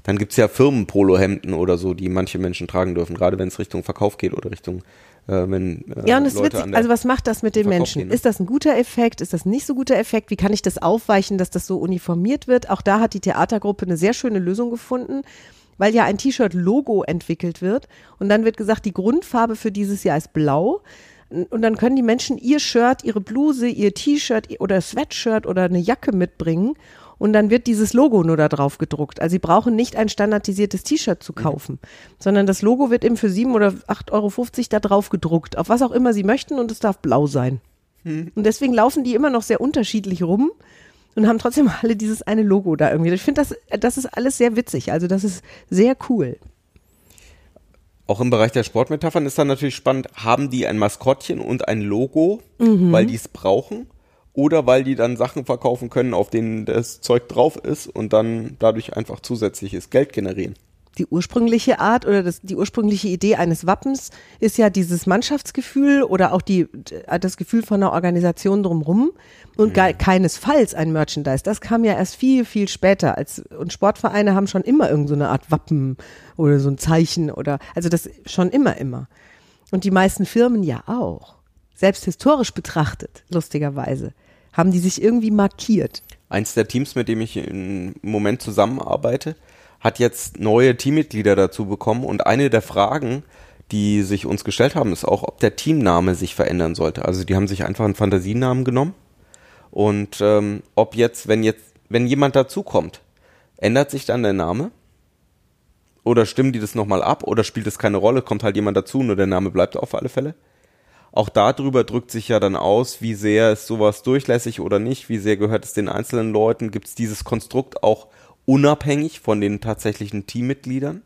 Dann gibt's ja Firmen-Polohemden oder so, die manche Menschen tragen dürfen, gerade wenn es Richtung Verkauf geht oder Richtung, äh, wenn äh, Ja, und es ist witzig, der also was macht das mit den Verkauf Menschen? gehen, ne? Ist das ein guter Effekt? Ist das ein nicht so guter Effekt? Wie kann ich das aufweichen, dass das so uniformiert wird? Auch da hat die Theatergruppe eine sehr schöne Lösung gefunden, weil ja ein T-Shirt-Logo entwickelt wird und dann wird gesagt, die Grundfarbe für dieses Jahr ist blau. Und dann können die Menschen ihr Shirt, ihre Bluse, ihr T-Shirt oder Sweatshirt oder eine Jacke mitbringen. Und dann wird dieses Logo nur da drauf gedruckt. Also sie brauchen nicht ein standardisiertes T-Shirt zu kaufen, sondern das Logo wird eben für 7 oder 8,50 Euro da drauf gedruckt, auf was auch immer sie möchten und es darf blau sein. Und deswegen laufen die immer noch sehr unterschiedlich rum und haben trotzdem alle dieses eine Logo da irgendwie. Ich finde, das, das ist alles sehr witzig. Also das ist sehr cool. Auch im Bereich der Sportmetaphern ist dann natürlich spannend, haben die ein Maskottchen und ein Logo, weil die es brauchen? Oder weil die dann Sachen verkaufen können, auf denen das Zeug drauf ist und dann dadurch einfach zusätzliches Geld generieren? Die ursprüngliche Art oder das, die ursprüngliche Idee eines Wappens ist ja dieses Mannschaftsgefühl oder auch die, das Gefühl von einer Organisation drumherum und gar keinesfalls ein Merchandise. Das kam ja erst viel, viel später. Als, und Sportvereine haben schon immer irgendeine so eine Art Wappen oder so ein Zeichen oder, also das schon immer, immer. Und die meisten Firmen ja auch. Selbst historisch betrachtet, lustigerweise, haben die sich irgendwie markiert. Eins der Teams, mit dem ich im Moment zusammenarbeite, hat jetzt neue Teammitglieder dazu bekommen und eine der Fragen, die sich uns gestellt haben, ist auch, ob der Teamname sich verändern sollte. Also die haben sich einfach einen Fantasienamen genommen und ähm, ob jetzt, wenn jetzt, wenn jemand dazukommt, ändert sich dann der Name? Oder stimmen die das nochmal ab? Oder spielt es keine Rolle? Kommt halt jemand dazu, nur der Name bleibt auf alle Fälle? Auch darüber drückt sich ja dann aus, wie sehr ist sowas durchlässig oder nicht, wie sehr gehört es den einzelnen Leuten, gibt es dieses Konstrukt auch unabhängig von den tatsächlichen Teammitgliedern?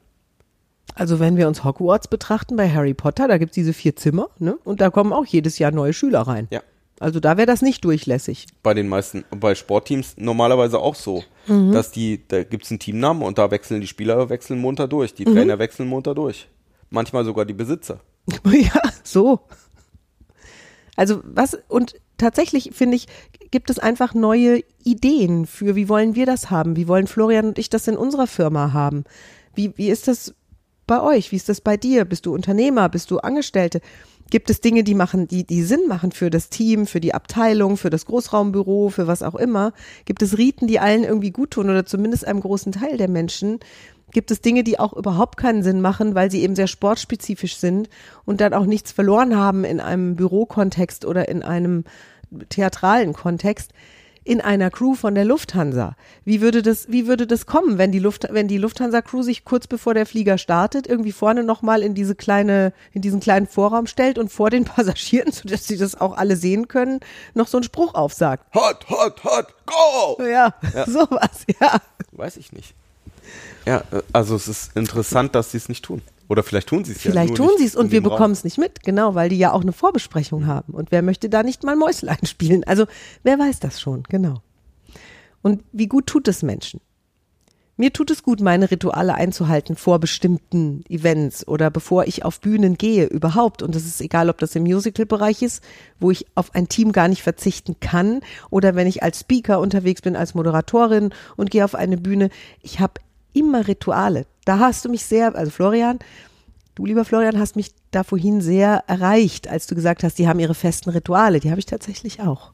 Also wenn wir uns Hogwarts betrachten bei Harry Potter, da gibt's diese vier Zimmer, ne? Und da kommen auch jedes Jahr neue Schüler rein. Ja. Also da wäre das nicht durchlässig. Bei den meisten, bei Sportteams normalerweise auch so, dass die, da gibt's einen Teamnamen und da wechseln die Spieler wechseln munter durch, die Trainer wechseln munter durch. Manchmal sogar die Besitzer. ja, so. Also was, und tatsächlich finde ich, gibt es einfach neue Ideen für, wie wollen wir das haben? Wie wollen Florian und ich das in unserer Firma haben? Wie, wie ist das bei euch? Wie ist das bei dir? Bist du Unternehmer? Bist du Angestellte? Gibt es Dinge, die machen, die, die Sinn machen für das Team, für die Abteilung, für das Großraumbüro, für was auch immer? Gibt es Riten, die allen irgendwie gut tun oder zumindest einem großen Teil der Menschen? Gibt es Dinge, die auch überhaupt keinen Sinn machen, weil sie eben sehr sportspezifisch sind und dann auch nichts verloren haben in einem Bürokontext oder in einem theatralen Kontext? in einer Crew von der Lufthansa. Wie würde das, wie würde das kommen, wenn die Luft, wenn die Lufthansa-Crew sich kurz bevor der Flieger startet, irgendwie vorne nochmal in diese kleine, in diesen kleinen Vorraum stellt und vor den Passagieren, sodass sie das auch alle sehen können, noch so einen Spruch aufsagt? Hot, hot, hot, go! Ja, sowas, ja. Weiß ich nicht. Ja, äh, also es ist interessant, dass sie es nicht tun. Oder vielleicht tun sie es ja. Vielleicht tun sie es und wir bekommen es nicht mit, genau, weil die ja auch eine Vorbesprechung haben. Und wer möchte da nicht mal Mäuslein spielen? Also wer weiß das schon, genau. Und wie gut tut es Menschen? Mir tut es gut, meine Rituale einzuhalten vor bestimmten Events oder bevor ich auf Bühnen gehe überhaupt. Und es ist egal, ob das im Musical-Bereich ist, wo ich auf ein Team gar nicht verzichten kann, oder wenn ich als Speaker unterwegs bin, als Moderatorin und gehe auf eine Bühne. Ich habe immer Rituale. Da hast du mich sehr, also Florian, du lieber Florian, hast mich da vorhin sehr erreicht, als du gesagt hast, die haben ihre festen Rituale. Die habe ich tatsächlich auch.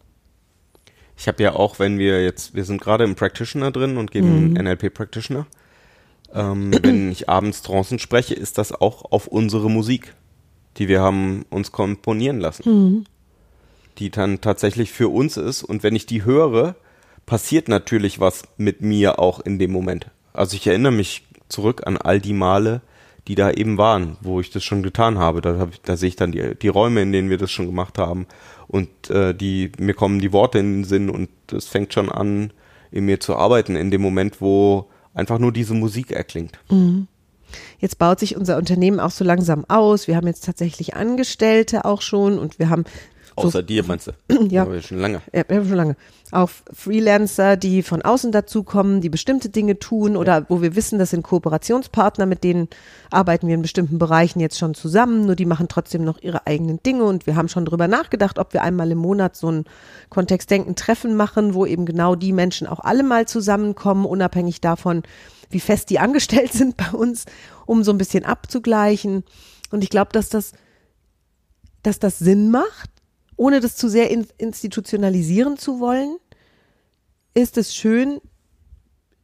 Ich habe ja auch, wenn wir jetzt, wir sind gerade im Practitioner drin und geben NLP Practitioner. Ähm, wenn ich abends Trancen spreche, ist das auch auf unsere Musik, die wir haben uns komponieren lassen. Die dann tatsächlich für uns ist. Und wenn ich die höre, passiert natürlich was mit mir auch in dem Moment. Also ich erinnere mich zurück an all die Male, die da eben waren, wo ich das schon getan habe. Da, hab ich, da sehe ich dann die, die Räume, in denen wir das schon gemacht haben. Und äh, die, mir kommen die Worte in den Sinn und es fängt schon an, in mir zu arbeiten, in dem Moment, wo einfach nur diese Musik erklingt. Jetzt baut sich unser Unternehmen auch so langsam aus. Wir haben jetzt tatsächlich Angestellte auch schon und wir haben so Außer dir, meinst du? Ja. Aber schon lange. Ja, schon lange. Auch Freelancer, die von außen dazukommen, die bestimmte Dinge tun oder wo wir wissen, das sind Kooperationspartner, mit denen arbeiten wir in bestimmten Bereichen jetzt schon zusammen, nur die machen trotzdem noch ihre eigenen Dinge und wir haben schon drüber nachgedacht, ob wir einmal im Monat so ein Kontextdenken-Treffen machen, wo eben genau die Menschen auch alle mal zusammenkommen, unabhängig davon, wie fest die angestellt sind bei uns, um so ein bisschen abzugleichen. Und ich glaube, dass das, dass das Sinn macht, ohne das zu sehr in, institutionalisieren zu wollen, ist es schön,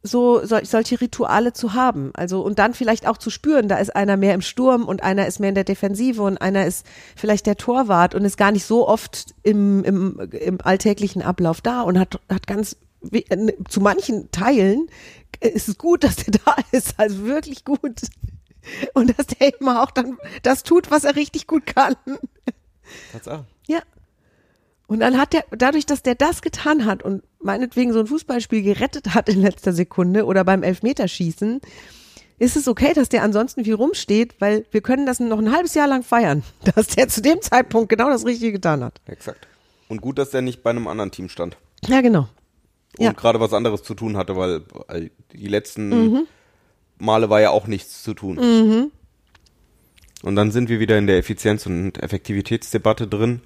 so sol solche Rituale zu haben. Also und dann vielleicht auch zu spüren, da ist einer mehr im Sturm und einer ist mehr in der Defensive und einer ist vielleicht der Torwart und ist gar nicht so oft im, im, im alltäglichen Ablauf da und hat, hat ganz äh, zu manchen Teilen ist es gut, dass der da ist, also wirklich gut. Und dass der immer auch dann das tut, was er richtig gut kann. Tatsache. Ja. Und dann hat er, dadurch, dass der das getan hat und meinetwegen so ein Fußballspiel gerettet hat in letzter Sekunde oder beim Elfmeterschießen, ist es okay, dass der ansonsten viel rumsteht, weil wir können das noch ein halbes Jahr lang feiern, dass der zu dem Zeitpunkt genau das Richtige getan hat. Exakt. Und gut, dass der nicht bei einem anderen Team stand. Ja, genau. Und Ja. gerade was anderes zu tun hatte, weil die letzten Mhm. Male war ja auch nichts zu tun. Und dann sind wir wieder in der Effizienz- und Effektivitätsdebatte drin.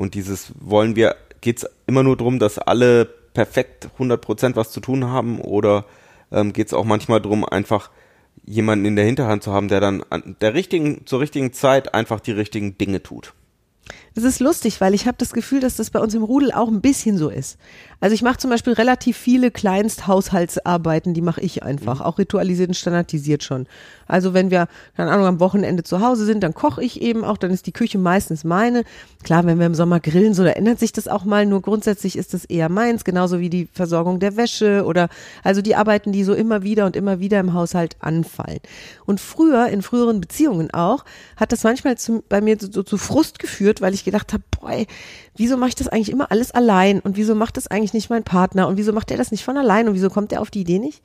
Und dieses wollen wir, geht's immer nur drum, dass alle perfekt 100% was zu tun haben oder ähm, geht's auch manchmal drum, einfach jemanden in der Hinterhand zu haben, der dann an der richtigen, zur richtigen Zeit einfach die richtigen Dinge tut. Es ist lustig, weil ich habe das Gefühl, dass das bei uns im Rudel auch ein bisschen so ist. Also ich mache zum Beispiel relativ viele Kleinsthaushaltsarbeiten, die mache ich einfach, auch ritualisiert und standardisiert schon. Also wenn wir, keine Ahnung, am Wochenende zu Hause sind, dann koche ich eben auch, dann ist die Küche meistens meine. Klar, wenn wir im Sommer grillen, so da ändert sich das auch mal, nur grundsätzlich ist das eher meins, genauso wie die Versorgung der Wäsche oder also die Arbeiten, die so immer wieder und immer wieder im Haushalt anfallen. Und früher, in früheren Beziehungen auch, hat das manchmal zu, bei mir so, so zu Frust geführt, weil ich gedacht habe, boah, ey, wieso mache ich das eigentlich immer alles allein und wieso macht das eigentlich nicht mein Partner und wieso macht er das nicht von allein und wieso kommt er auf die Idee nicht?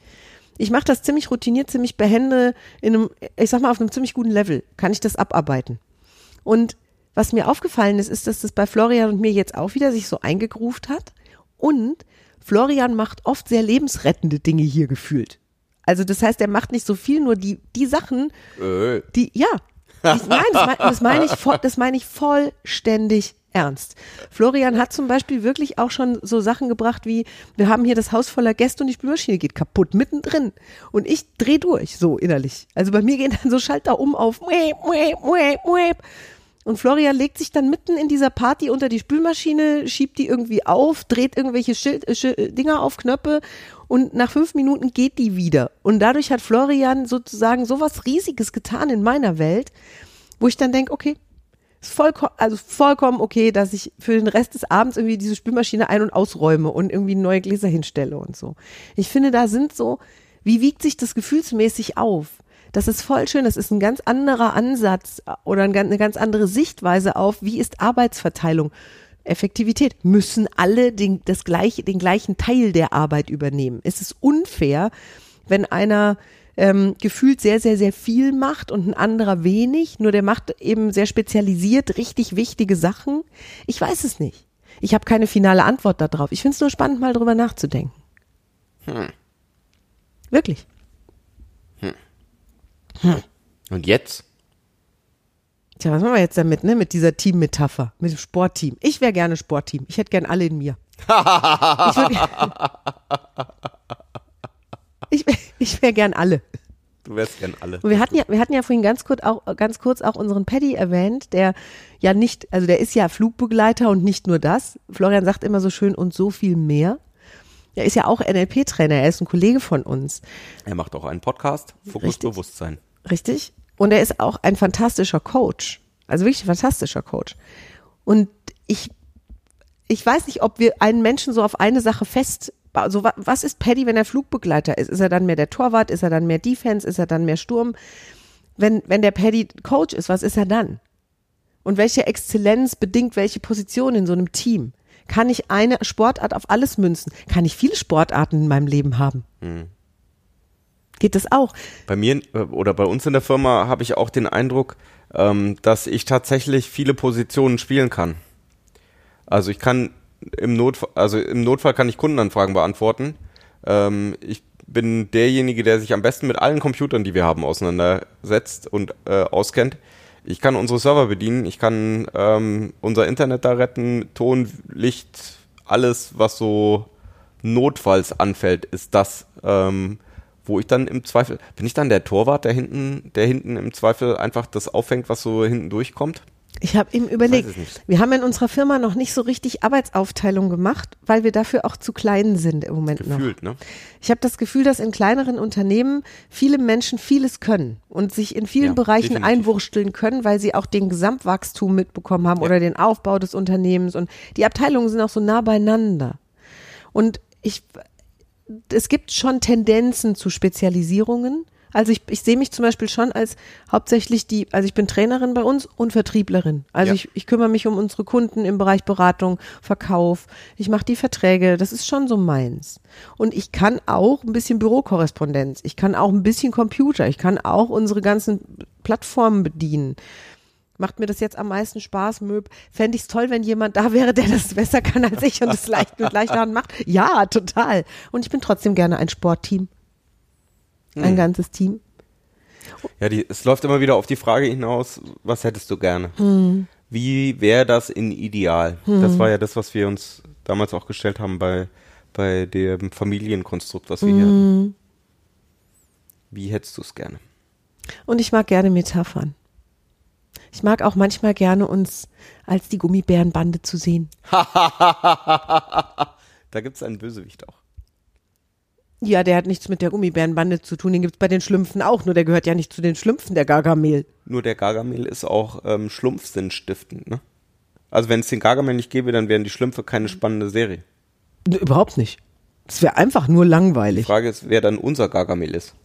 Ich mache das ziemlich routiniert, ziemlich behende, in einem, ich sag mal, auf einem ziemlich guten Level kann ich das abarbeiten. Und was mir aufgefallen ist, ist, dass das bei Florian und mir jetzt auch wieder sich so eingegruft hat. Und Florian macht oft sehr lebensrettende Dinge hier gefühlt. Also das heißt, er macht nicht so viel, nur die, die Sachen, Äh. die, ja. Ich, nein, das meine das meine ich, voll- das meine ich vollständig ernst. Florian hat zum Beispiel wirklich auch schon so Sachen gebracht wie, wir haben hier das Haus voller Gäste und die Spülmaschine geht kaputt, mittendrin. Und ich dreh durch, so innerlich. Also bei mir gehen dann so Schalter um auf. Und Florian legt sich dann mitten in dieser Party unter die Spülmaschine, schiebt die irgendwie auf, dreht irgendwelche Schild, äh, Schi- Dinger auf Knöpfe und nach fünf Minuten geht die wieder. Und dadurch hat Florian sozusagen sowas Riesiges getan in meiner Welt, wo ich dann denke, okay, ist vollkommen, also vollkommen okay, dass ich für den Rest des Abends irgendwie diese Spülmaschine ein- und ausräume und irgendwie neue Gläser hinstelle und so. Ich finde, da sind so, wie wiegt sich das gefühlsmäßig auf? Das ist voll schön, das ist ein ganz anderer Ansatz oder ein ganz- eine ganz andere Sichtweise auf, wie ist Arbeitsverteilung. Effektivität. Müssen alle den, das gleiche, den gleichen Teil der Arbeit übernehmen? Es ist unfair, wenn einer ähm, gefühlt sehr, sehr, sehr viel macht und ein anderer wenig, nur der macht eben sehr spezialisiert richtig wichtige Sachen. Ich weiß es nicht. Ich habe keine finale Antwort darauf. Ich finde es nur spannend, mal drüber nachzudenken. Hm. Wirklich. Und jetzt? Tja, was machen wir jetzt damit, ne? Mit dieser Team-Metapher, mit dem Sportteam. Ich wäre gerne Sportteam. Ich hätte gern alle in mir. ich würd- ich wäre gern alle. Du wärst gern alle. Und wir hatten ja, wir hatten ja vorhin ganz kurz auch, ganz kurz auch unseren Paddy erwähnt, der ja nicht, also der ist ja Flugbegleiter und nicht nur das. Florian sagt immer so schön und so viel mehr. Er ist ja auch NLP-Trainer, er ist ein Kollege von uns. Er macht auch einen Podcast, Fokus Richtig. Bewusstsein. Richtig? Und er ist auch ein fantastischer Coach. Also wirklich ein fantastischer Coach. Und ich, ich weiß nicht, ob wir einen Menschen so auf eine Sache fest, also wa- was ist Paddy, wenn er Flugbegleiter ist? Ist er dann mehr der Torwart? Ist er dann mehr Defense? Ist er dann mehr Sturm? Wenn, wenn der Paddy Coach ist, was ist er dann? Und welche Exzellenz bedingt welche Position in so einem Team? Kann ich eine Sportart auf alles münzen? Kann ich viele Sportarten in meinem Leben haben? Geht das auch? Bei mir äh, oder bei uns in der Firma habe ich auch den Eindruck, ähm, dass ich tatsächlich viele Positionen spielen kann. Also ich kann im Notfall, also im Notfall kann ich Kundenanfragen beantworten. Ähm, ich bin derjenige, der sich am besten mit allen Computern, die wir haben, auseinandersetzt und äh, auskennt. Ich kann unsere Server bedienen, ich kann ähm, unser Internet da retten, Ton, Licht, alles, was so notfalls anfällt, ist das, ähm, wo ich dann im Zweifel, bin ich dann der Torwart, der hinten, der hinten im Zweifel einfach das auffängt, was so hinten durchkommt? Ich habe eben überlegt, wir haben in unserer Firma noch nicht so richtig Arbeitsaufteilung gemacht, weil wir dafür auch zu klein sind im Moment noch. Gefühlt, ne? Ich habe das Gefühl, dass in kleineren Unternehmen viele Menschen vieles können und sich in vielen Ja, Bereichen definitiv. einwursteln können, weil sie auch den Gesamtwachstum mitbekommen haben oder den Aufbau des Unternehmens und die Abteilungen sind auch so nah beieinander. Und ich, es gibt schon Tendenzen zu Spezialisierungen. Also ich, ich sehe mich zum Beispiel schon als hauptsächlich die, also ich bin Trainerin bei uns und Vertrieblerin. Also Ja. ich, ich kümmere mich um unsere Kunden im Bereich Beratung, Verkauf. Ich mache die Verträge. Das ist schon so meins. Und ich kann auch ein bisschen Bürokorrespondenz. Ich kann auch ein bisschen Computer. Ich kann auch unsere ganzen Plattformen bedienen. Macht mir das jetzt am meisten Spaß, Möb? Fände ich es toll, wenn jemand da wäre, der das besser kann als ich und es leicht mit leichter Hand macht? Ja, total. Und ich bin trotzdem gerne ein Sportteam. Ein ganzes Team. Ja, die, es läuft immer wieder auf die Frage hinaus, was hättest du gerne? Wie wäre das in Ideal? Das war ja das, was wir uns damals auch gestellt haben bei, bei dem Familienkonstrukt, was wir hier hatten. Wie hättest du es gerne? Und ich mag gerne Metaphern. Ich mag auch manchmal gerne uns als die Gummibärenbande zu sehen. Da gibt es einen Bösewicht auch. Ja, der hat nichts mit der Gummibärenbande zu tun. Den gibt's bei den Schlümpfen auch, nur der gehört ja nicht zu den Schlümpfen, der Gargamel. Nur der Gargamel ist auch ähm, schlumpfsinnstiftend, ne? Also wenn es den Gargamel nicht gäbe, dann wären die Schlümpfe keine spannende Serie. Nee, überhaupt nicht. Das wäre einfach nur Die langweilig. Frage ist, wer dann unser Gargamel ist.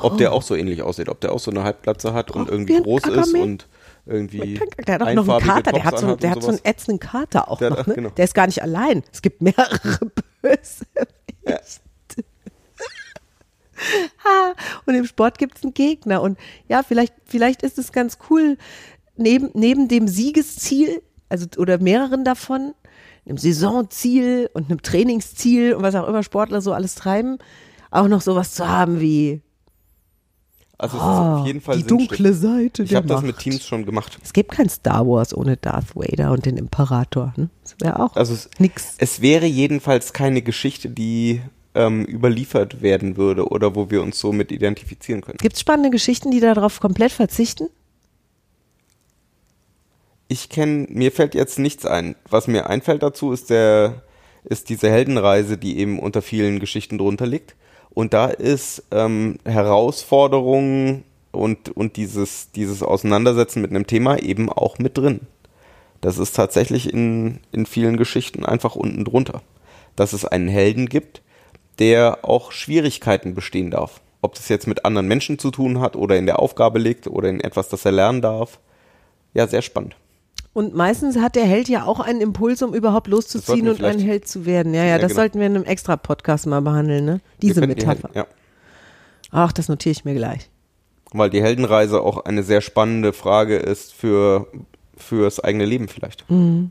Ob der auch so ähnlich aussieht, ob der auch so eine Halbplatze hat und Brauchen irgendwie wir einen groß ist Gargamel? und irgendwie Der hat auch noch einen Kater, der hat so, der und hat so einen ätzenden Kater auch Der noch. Ne? genau. Der ist gar nicht allein. Es gibt mehrere Bösewichte. Ha, und im Sport gibt es einen Gegner. Und ja, vielleicht, vielleicht ist es ganz cool, neben, neben dem Siegesziel, also oder mehreren davon, einem Saisonziel und einem Trainingsziel und was auch immer Sportler so alles treiben, auch noch sowas zu haben wie Also es ist auf jeden Fall die dunkle Seite Ich habe das mit Teams schon gemacht. Es gibt kein Star Wars ohne Darth Vader und den Imperator. Ne? Das wäre auch Also es, nix. es wäre jedenfalls keine Geschichte, die ähm, überliefert werden würde oder wo wir uns so mit identifizieren können. Gibt es spannende Geschichten, die darauf komplett verzichten? Ich kenne, mir fällt jetzt nichts ein. Was mir einfällt dazu ist der, ist diese Heldenreise, die eben unter vielen Geschichten drunter liegt. Und da ist ähm, Herausforderungen und, und dieses, dieses Auseinandersetzen mit einem Thema eben auch mit drin. Das ist tatsächlich in, in vielen Geschichten einfach unten drunter. Dass es einen Helden gibt, der auch Schwierigkeiten bestehen darf. Ob das jetzt mit anderen Menschen zu tun hat oder in der Aufgabe liegt oder in etwas, das er lernen darf. Ja, sehr spannend. Und meistens hat der Held ja auch einen Impuls, um überhaupt loszuziehen und ein Held zu werden. Ja, ja, Ja, das genau. sollten wir in einem extra Podcast mal behandeln, ne? Diese könnten die Metapher. Helden- Ja. Ach, das notiere ich mir gleich. Weil die Heldenreise auch eine sehr spannende Frage ist für fürs eigene Leben vielleicht. Mhm.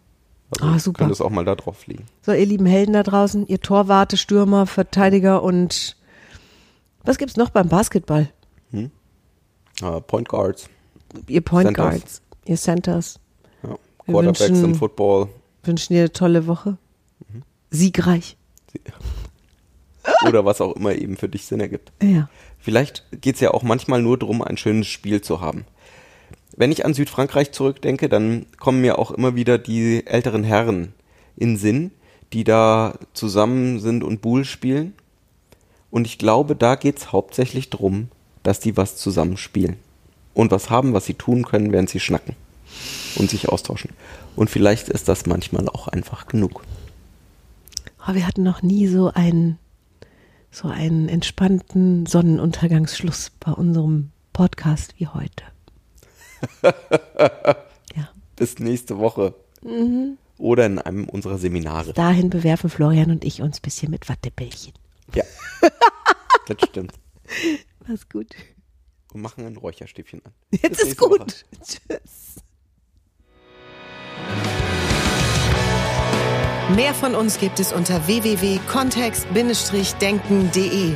Also Ah, super. Könnte es auch mal da drauf liegen. So, ihr lieben Helden da draußen, ihr Torwarte, Stürmer, Verteidiger und was gibt's noch beim Basketball? Äh, Point Guards, Ihr Point Centers. Guards, ihr Centers. ja. Quarterbacks wünschen- im Football. Wünschen dir eine tolle Woche. Siegreich. Oder was auch immer eben für dich Sinn ergibt. Ja. Vielleicht geht's ja auch manchmal nur darum, ein schönes Spiel zu haben. Wenn ich an Südfrankreich zurückdenke, dann kommen mir auch immer wieder die älteren Herren in Sinn, die da zusammen sind und Boule spielen. Und ich glaube, da geht's hauptsächlich drum, dass die was zusammen spielen. Und was haben, was sie tun können, während sie schnacken und sich austauschen. Und vielleicht ist das manchmal auch einfach genug. Oh, wir hatten noch nie so einen, so einen entspannten Sonnenuntergangsschluss bei unserem Podcast wie heute. ja. Bis nächste Woche. Oder in einem unserer Seminare. Dahin bewerfen Florian und ich uns ein bisschen mit Wattebällchen. Ja, das stimmt. Mach's gut. Und machen ein Räucherstäbchen an. Jetzt Bis ist gut. Woche. Tschüss. Mehr von uns gibt es unter www.kontext-denken.de.